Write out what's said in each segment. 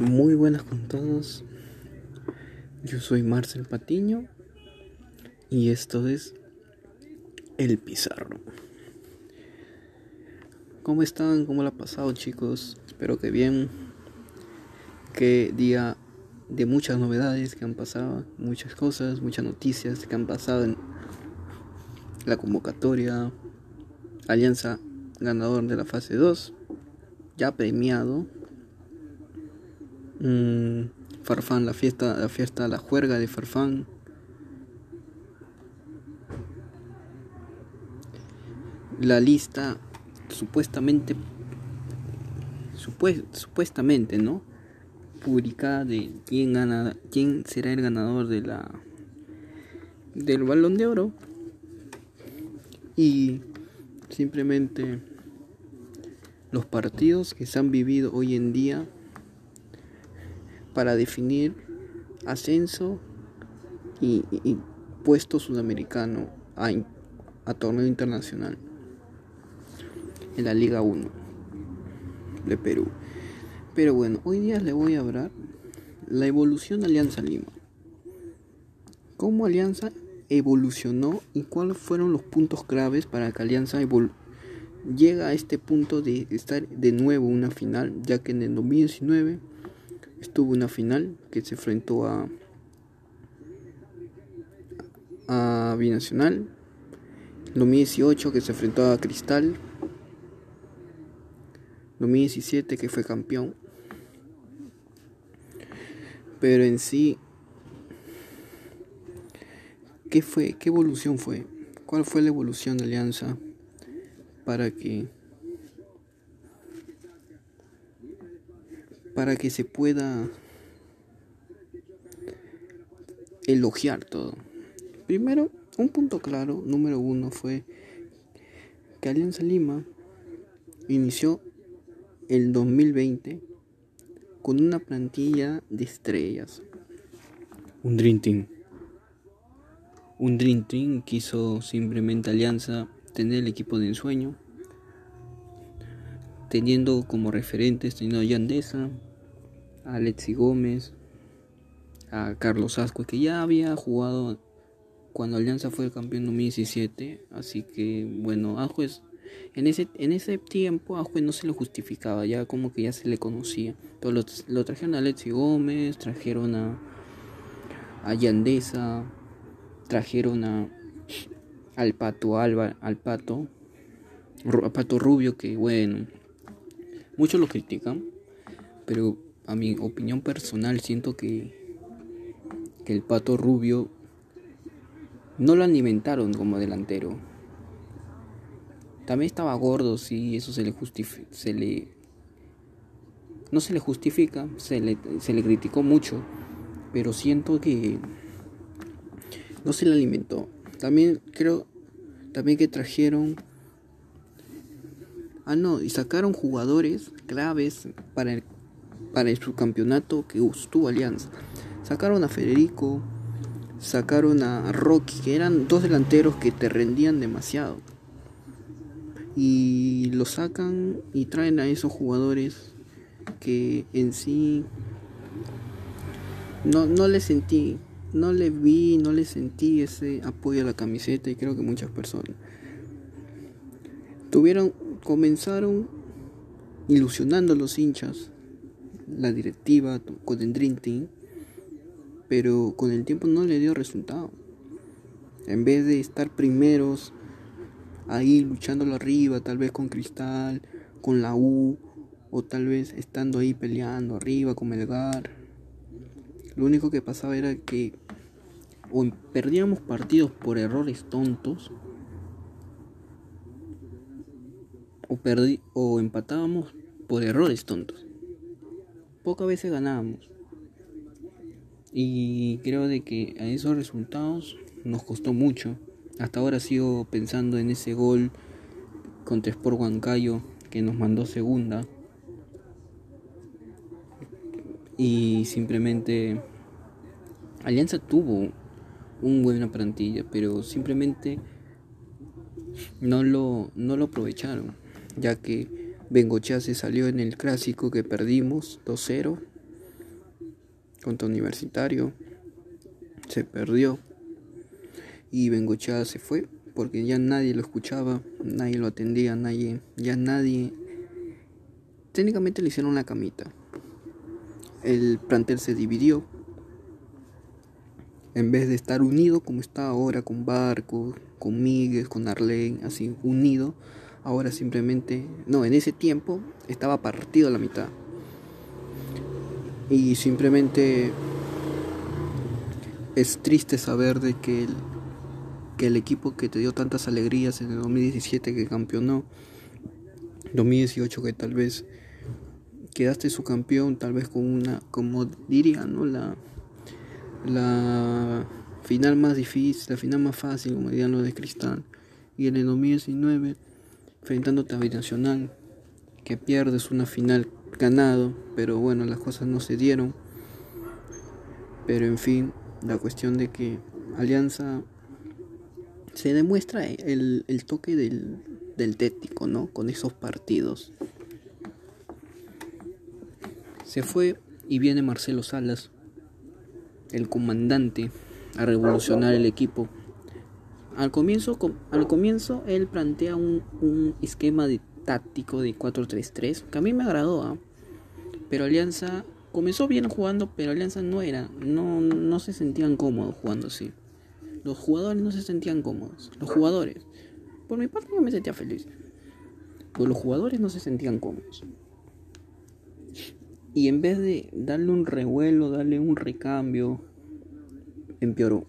Muy buenas con todos. Yo soy Marcel Patiño y esto es El Pizarro. ¿Cómo están? ¿Cómo lo ha pasado chicos? Espero que bien. Qué día de muchas novedades que han pasado, muchas cosas, muchas noticias que han pasado en la convocatoria. Alianza ganador de la fase 2, ya premiado Mm, Farfán, la fiesta, la fiesta, la juerga de Farfán. La lista supuestamente supuestamente, ¿no? Publicada de quién gana, quién será el ganador de la del Balón de Oro. Y simplemente los partidos que se han vivido hoy en día para definir ascenso y, puesto sudamericano a, a, torneo internacional en la Liga 1 de Perú. Pero bueno, hoy día le voy a hablar la evolución de Alianza Lima. ¿Cómo Alianza evolucionó y cuáles fueron los puntos claves para que Alianza llega a este punto de estar de nuevo en una final, ya que en el 2019 estuvo una final que se enfrentó a a Binacional 2018 que se enfrentó a Cristal 2017 que fue campeón pero en sí ¿qué fue? ¿qué evolución fue? ¿cuál fue la evolución de Alianza para que para que se pueda elogiar todo. Primero, un punto claro, número uno, fue que Alianza Lima inició el 2020 con una plantilla de estrellas. Un Dream Team. Un Dream Team quiso simplemente Alianza tener el equipo de ensueño, teniendo como referentes, teniendo a Yandesa, a Alexi Gómez, a Carlos Asco, que ya había jugado cuando Alianza fue el campeón en 2017. Así que, bueno, a en ese, en ese tiempo a Juez no se lo justificaba, ya como que ya se le conocía. Pero lo, trajeron a Alexi Gómez, trajeron a, a Yandesa, trajeron a, al Pato Alba, al Pato, Pato Rubio, que bueno, muchos lo critican, pero a mi opinión personal, siento que, que el pato rubio no lo alimentaron como delantero. También estaba gordo, sí, eso se le justifica, se le no se le justifica, se le, se le criticó mucho, pero siento que no se le alimentó. También creo también que trajeron ah no, y sacaron jugadores claves para el para el subcampeonato que tuvo Alianza. Sacaron a Federico, sacaron a Rocky, que eran dos delanteros que te rendían demasiado. Y lo sacan y traen a esos jugadores que en sí no, no le sentí, no le vi, no le sentí ese apoyo a la camiseta y creo que muchas personas tuvieron, comenzaron ilusionando a los hinchas la directiva con el Dream pero con el tiempo no le dio resultado. En vez de estar primeros ahí luchándolo arriba, tal vez con Cristal, con la U, o tal vez estando ahí peleando arriba con Melgar, lo único que pasaba era que o perdíamos partidos por errores tontos, o, o empatábamos por errores tontos pocas veces ganábamos. Y creo de que a esos resultados nos costó mucho. Hasta ahora sigo pensando en ese gol contra Sport Huancayo que nos mandó segunda. Y simplemente Alianza tuvo un buena plantilla, pero simplemente no lo, no lo aprovecharon, ya que Bengochea se salió en el clásico que perdimos 2-0 contra Universitario. Se perdió. Y Bengochea se fue porque ya nadie lo escuchaba, nadie lo atendía, nadie, ya nadie. Técnicamente le hicieron una camita. El plantel se dividió. En vez de estar unido como está ahora con Barco, con Miguel, con Arlene, así unido, ahora simplemente, no, en ese tiempo estaba partido a la mitad. Y simplemente es triste saber de que el, que el equipo que te dio tantas alegrías en el 2017 que campeonó, 2018 que tal vez quedaste su campeón, tal vez con una, como diría, ¿no? La, la final más difícil, la final más fácil, como dirían los de Cristal. Y en el 2019, enfrentándote a Binacional, que pierdes una final ganado, pero bueno, las cosas no se dieron. Pero en fin, la cuestión de que Alianza se demuestra el, el toque del, del tético, ¿no? Con esos partidos. Se fue y viene Marcelo Salas, el comandante, a revolucionar el equipo. Al comienzo, al comienzo él plantea un, un esquema de táctico de 4-3-3 que a mí me agradó, ¿ah? pero Alianza comenzó bien jugando, pero Alianza no era, no, no se sentían cómodos jugando así. Los jugadores no se sentían cómodos. Los jugadores. Por mi parte yo me sentía feliz. Pero los jugadores no se sentían cómodos. Y en vez de darle un revuelo, darle un recambio, empeoró.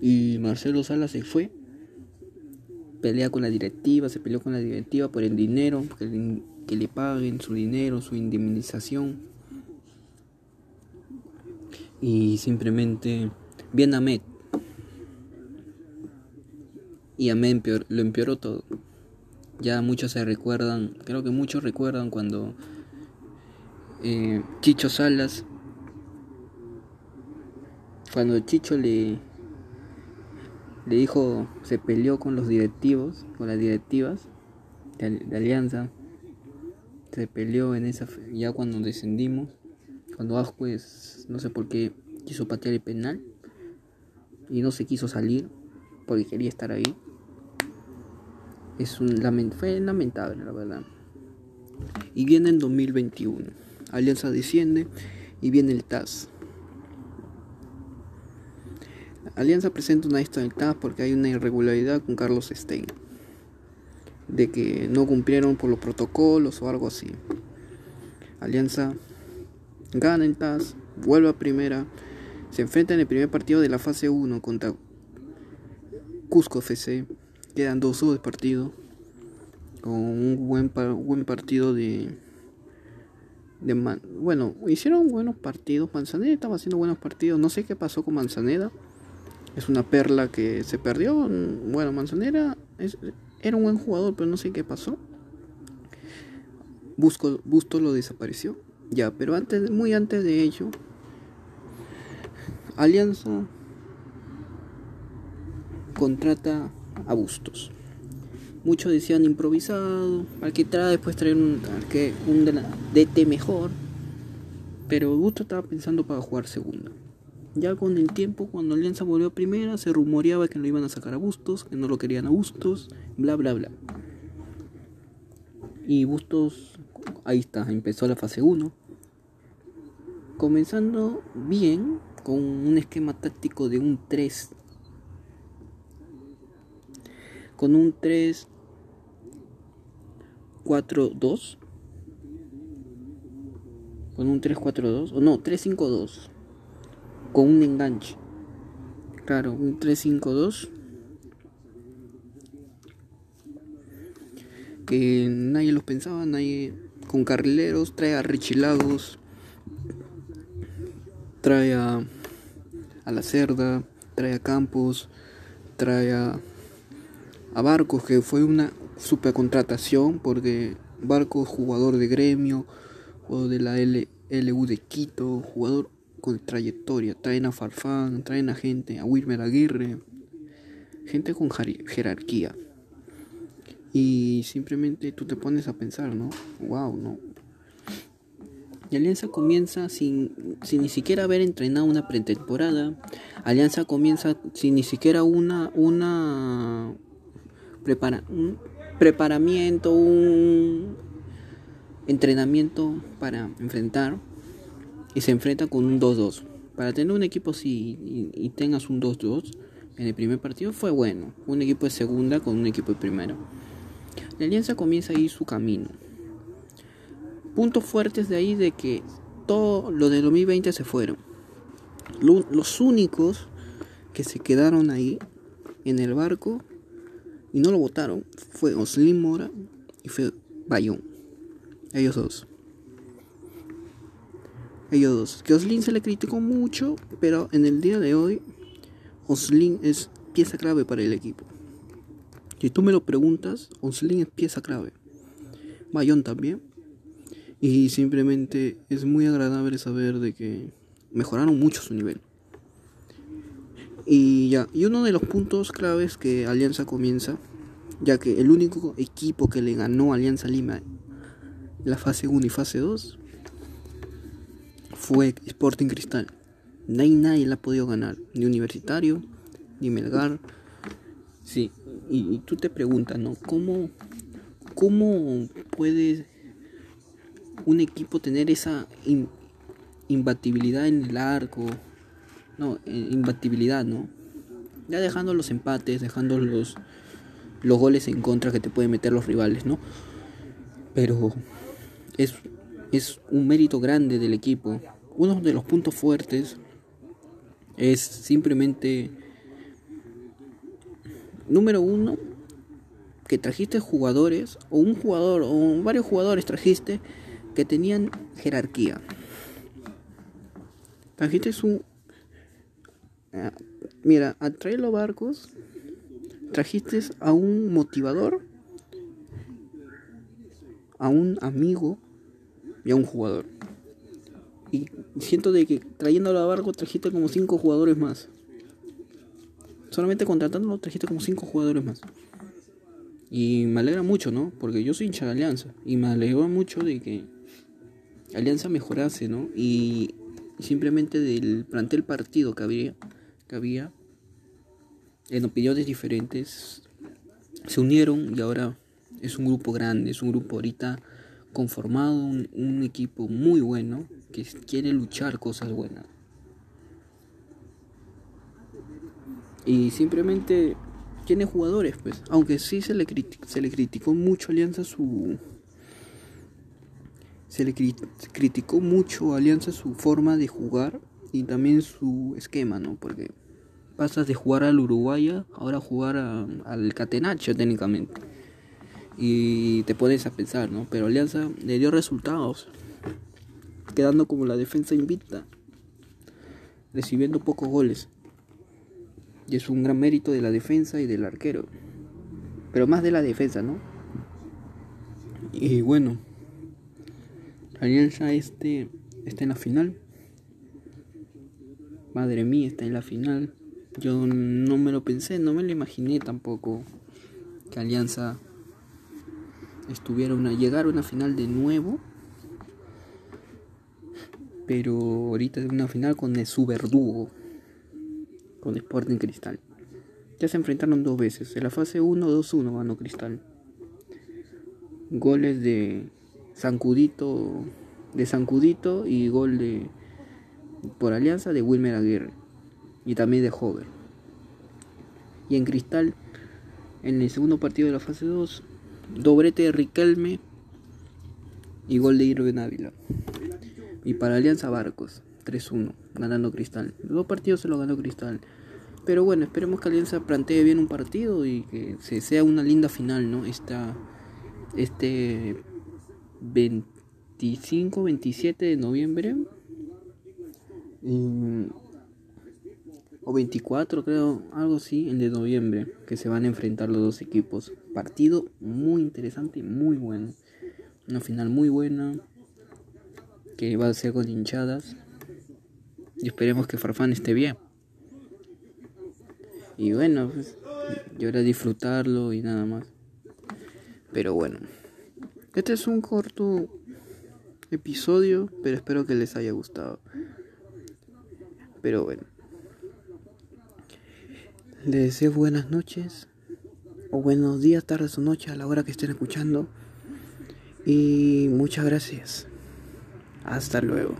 Y Marcelo Sala se fue. Pelea con la directiva, se peleó con la directiva por el dinero, que le paguen su dinero, su indemnización. Y simplemente bien a Met y a mí lo empeoró todo. Ya muchos se recuerdan, creo que muchos recuerdan cuando eh, Chicho Salas, cuando Chicho le, le dijo, se peleó con los directivos, con las directivas de, Alianza, se peleó en esa, ya cuando descendimos, cuando Ascuez, no sé por qué, quiso patear el penal y no se quiso salir porque quería estar ahí es un lament fue lamentable, la verdad. Y viene en 2021. Alianza desciende y viene el TAS. Alianza presenta una TAS porque hay una irregularidad con Carlos Stein. De que no cumplieron por los protocolos o algo así. Alianza gana el TAS, vuelve a primera, se enfrenta en el primer partido de la fase 1 contra Cusco FC Quedan dos de partido. Con un buen, buen partido de. de bueno, hicieron buenos partidos. Manzaneda estaba haciendo buenos partidos. No sé qué pasó con Manzaneda. Es una perla que se perdió. Bueno, Manzanera era un buen jugador, pero no sé qué pasó. Busco, Busto lo desapareció. Ya, pero antes, muy antes de ello, Alianza contrata a Bustos. Muchos decían improvisado, al que trae después traer un, un DT mejor. Pero Bustos estaba pensando para jugar segunda. Ya con el tiempo, cuando Alianza volvió a primera, se rumoreaba que lo iban a sacar a Bustos, que no lo querían a Bustos, bla bla bla. Y Bustos, ahí está, empezó la fase 1. Comenzando bien, con un esquema táctico de un 3 con un 3 4 2 con un 3 4 2 o no 3 5 2 con un enganche. Claro un 3 5 2 que nadie los pensaba nadie con carrileros trae a Richilagos trae a, a la cerda trae a Campos trae a a Barcos, que fue una super contratación porque Barcos, jugador de gremio, o de la LU de Quito, jugador con trayectoria. Traen a Farfán, traen a gente, a Wilmer Aguirre, gente con jerarquía. Y simplemente tú te pones a pensar, ¿no? Wow, ¿no? Y Alianza comienza sin, sin ni siquiera haber entrenado una pretemporada. Alianza comienza sin ni siquiera una, una prepara, un preparamiento, un entrenamiento para enfrentar. Y se enfrenta con un 2-2. Para tener un equipo así y, tengas un 2-2 en el primer partido fue bueno. Un equipo de segunda con un equipo de primera. La alianza comienza ahí su camino puntos fuertes de ahí de que todo lo de 2020 se fueron. Los únicos que se quedaron ahí en el barco y no lo votaron fue Oslin Mora y fue Bayón. Ellos dos. Que Oslin se le criticó mucho, pero en el día de hoy Oslin es pieza clave para el equipo. Si tú me lo preguntas, Oslin es pieza clave. Bayón también. Y simplemente es muy agradable saber de que mejoraron mucho su nivel. Y ya, y uno de los puntos claves que Alianza comienza, ya que el único equipo que le ganó Alianza Lima la fase 1 y fase 2 fue Sporting Cristal. Nadie, nadie la ha podido ganar, ni Universitario, ni Melgar. Sí, y, tú te preguntas, ¿no? ¿Cómo, cómo puedes un equipo tener esa imbatibilidad en el arco. No, eh, imbatibilidad, ¿no? Ya dejando los empates, dejando los, los goles en contra que te pueden meter los rivales, ¿no? Pero es, es un mérito grande del equipo. Uno de los puntos fuertes es simplemente, número uno, que trajiste jugadores, o un jugador, o varios jugadores trajiste que tenían jerarquía. Trajiste su. Eh, mira, a los barcos, trajiste a un motivador, a un amigo y a un jugador. Y siento de que trayéndolo a barco trajiste como cinco jugadores más. Solamente contratándolo trajiste como cinco jugadores más. Y me alegra mucho, ¿no? Porque yo soy hincha de Alianza. Y me alegra mucho de que Alianza mejorase, ¿no? Y simplemente del plantel partido que había, que había en opiniones diferentes, se unieron y ahora es un grupo grande, es un grupo ahorita conformado, un, equipo muy bueno que quiere luchar cosas buenas. Y simplemente tiene jugadores, pues, aunque sí se le, se le criticó mucho a Alianza su se le criticó mucho Alianza su forma de jugar y también su esquema, ¿no? Porque pasas de jugar al Uruguaya ahora a jugar al Catenacho técnicamente. Y te pones a pensar, ¿no? Pero Alianza le dio resultados, quedando como la defensa invicta, recibiendo pocos goles. Y es un gran mérito de la defensa y del arquero. Pero más de la defensa, ¿no? Y bueno, Alianza este está en la final. Madre mía, está en la final. Yo no me lo pensé, no me lo imaginé tampoco que Alianza estuviera una llegar a una final de nuevo. Pero ahorita es una final con su verdugo con Sporting Cristal. Ya se enfrentaron dos veces. En la fase 1 2-1 ganó Cristal. Goles de Sancudito de Sancudito y gol de por alianza de Wilmer Aguirre y también de Hover. Y en Cristal, en el segundo partido de la fase 2, doblete de Riquelme y gol de Irving Ávila. Y para Alianza Barcos, 3-1, ganando Cristal. Los dos partidos se lo ganó Cristal. Pero bueno, esperemos que Alianza plantee bien un partido y que se sea una linda final, ¿no? Esta, este 25, 27 de noviembre. O 24 creo, algo así, el de noviembre, que se van a enfrentar los dos equipos. Partido muy interesante, muy bueno. Una final muy buena, que va a ser con hinchadas. Y esperemos que Farfán esté bien. Y bueno, pues, yo era disfrutarlo y nada más. Pero bueno. Este es un corto episodio, pero espero que les haya gustado. Pero bueno. Les deseo buenas noches, o buenos días, tardes o noches a la hora que estén escuchando. Y muchas gracias. Hasta luego.